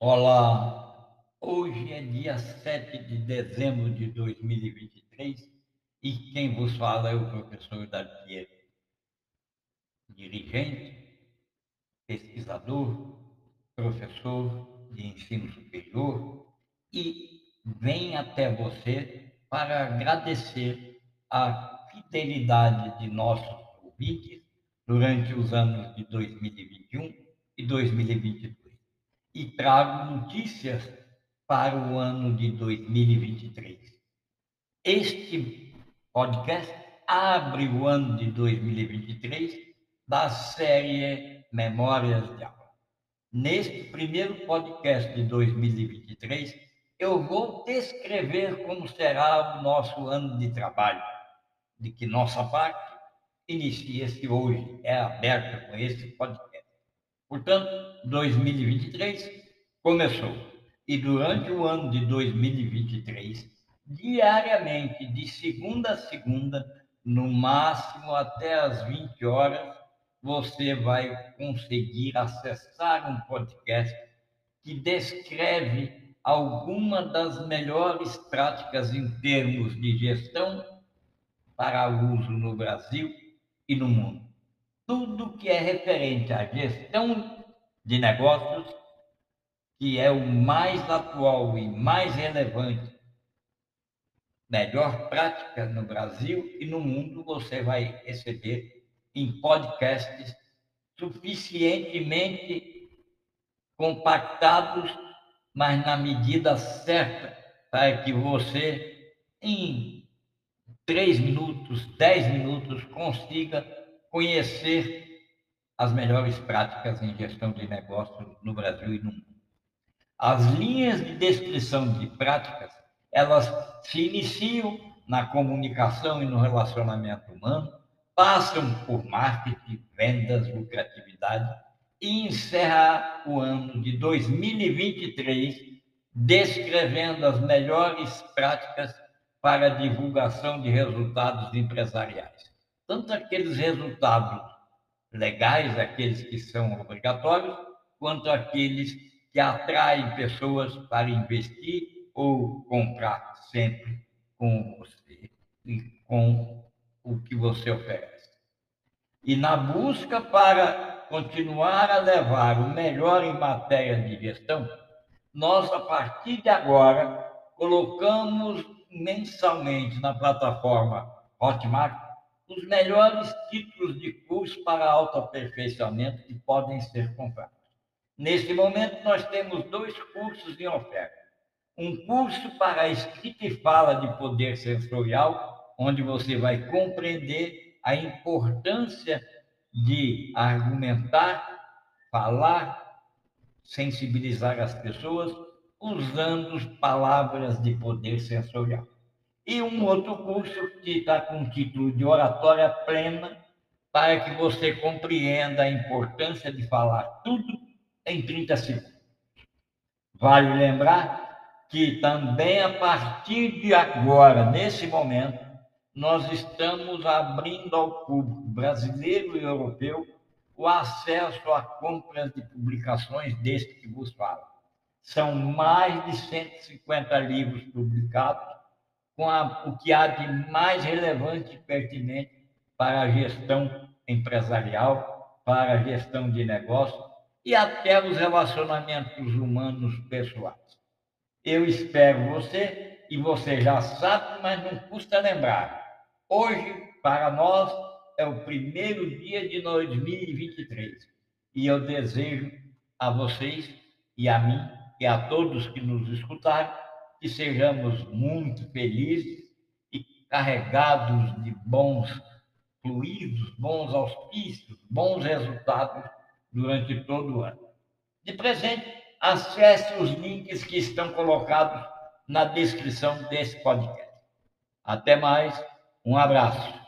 Olá, hoje é dia 7 de dezembro de 2023 e quem vos fala é o professor Dalpiero, dirigente, pesquisador, professor de ensino superior e vem até você para agradecer a fidelidade de nossos ouvintes durante os anos de 2021 e 2022 e trago notícias para o ano de 2023. Este podcast abre o ano de 2023 da série Memórias de Aula. Neste primeiro podcast de 2023, eu vou descrever como será o nosso ano de trabalho, de que nossa parte inicia-se hoje, é aberta com esse podcast. Portanto, 2023 começou. E durante o ano de 2023, diariamente, de segunda a segunda, no máximo até às 20 horas, você vai conseguir acessar um podcast que descreve alguma das melhores práticas em termos de gestão para uso no Brasil e no mundo tudo que é referente à gestão de negócios, que é o mais atual e mais relevante, melhor prática no Brasil e no mundo, você vai receber em podcasts suficientemente compactados, mas na medida certa, para que você, em três minutos, dez minutos, consiga conhecer as melhores práticas em gestão de negócios no Brasil e no mundo. As linhas de descrição de práticas, elas se iniciam na comunicação e no relacionamento humano, passam por marketing, vendas, lucratividade e encerra o ano de 2023 descrevendo as melhores práticas para divulgação de resultados empresariais tanto aqueles resultados legais, aqueles que são obrigatórios, quanto aqueles que atraem pessoas para investir ou comprar sempre com você e com o que você oferece. E na busca para continuar a levar o melhor em matéria de gestão, nós, a partir de agora, colocamos mensalmente na plataforma Hotmart os melhores títulos de curso para autoaperfeiçoamento que podem ser comprados. Neste momento, nós temos dois cursos em oferta. Um curso para a escrita e fala de poder sensorial, onde você vai compreender a importância de argumentar, falar, sensibilizar as pessoas usando palavras de poder sensorial e um outro curso que está com o título de Oratória Plena, para que você compreenda a importância de falar tudo em 30 segundos. Vale lembrar que também a partir de agora, nesse momento, nós estamos abrindo ao público brasileiro e europeu o acesso a compras de publicações deste que vos falo. São mais de 150 livros publicados com a, o que há de mais relevante e pertinente para a gestão empresarial, para a gestão de negócio e até os relacionamentos humanos pessoais. Eu espero você e você já sabe, mas não custa lembrar. Hoje, para nós, é o primeiro dia de 2023 e eu desejo a vocês e a mim e a todos que nos escutaram que sejamos muito felizes e carregados de bons fluidos, bons auspícios, bons resultados durante todo o ano. De presente, acesse os links que estão colocados na descrição desse podcast. Até mais, um abraço.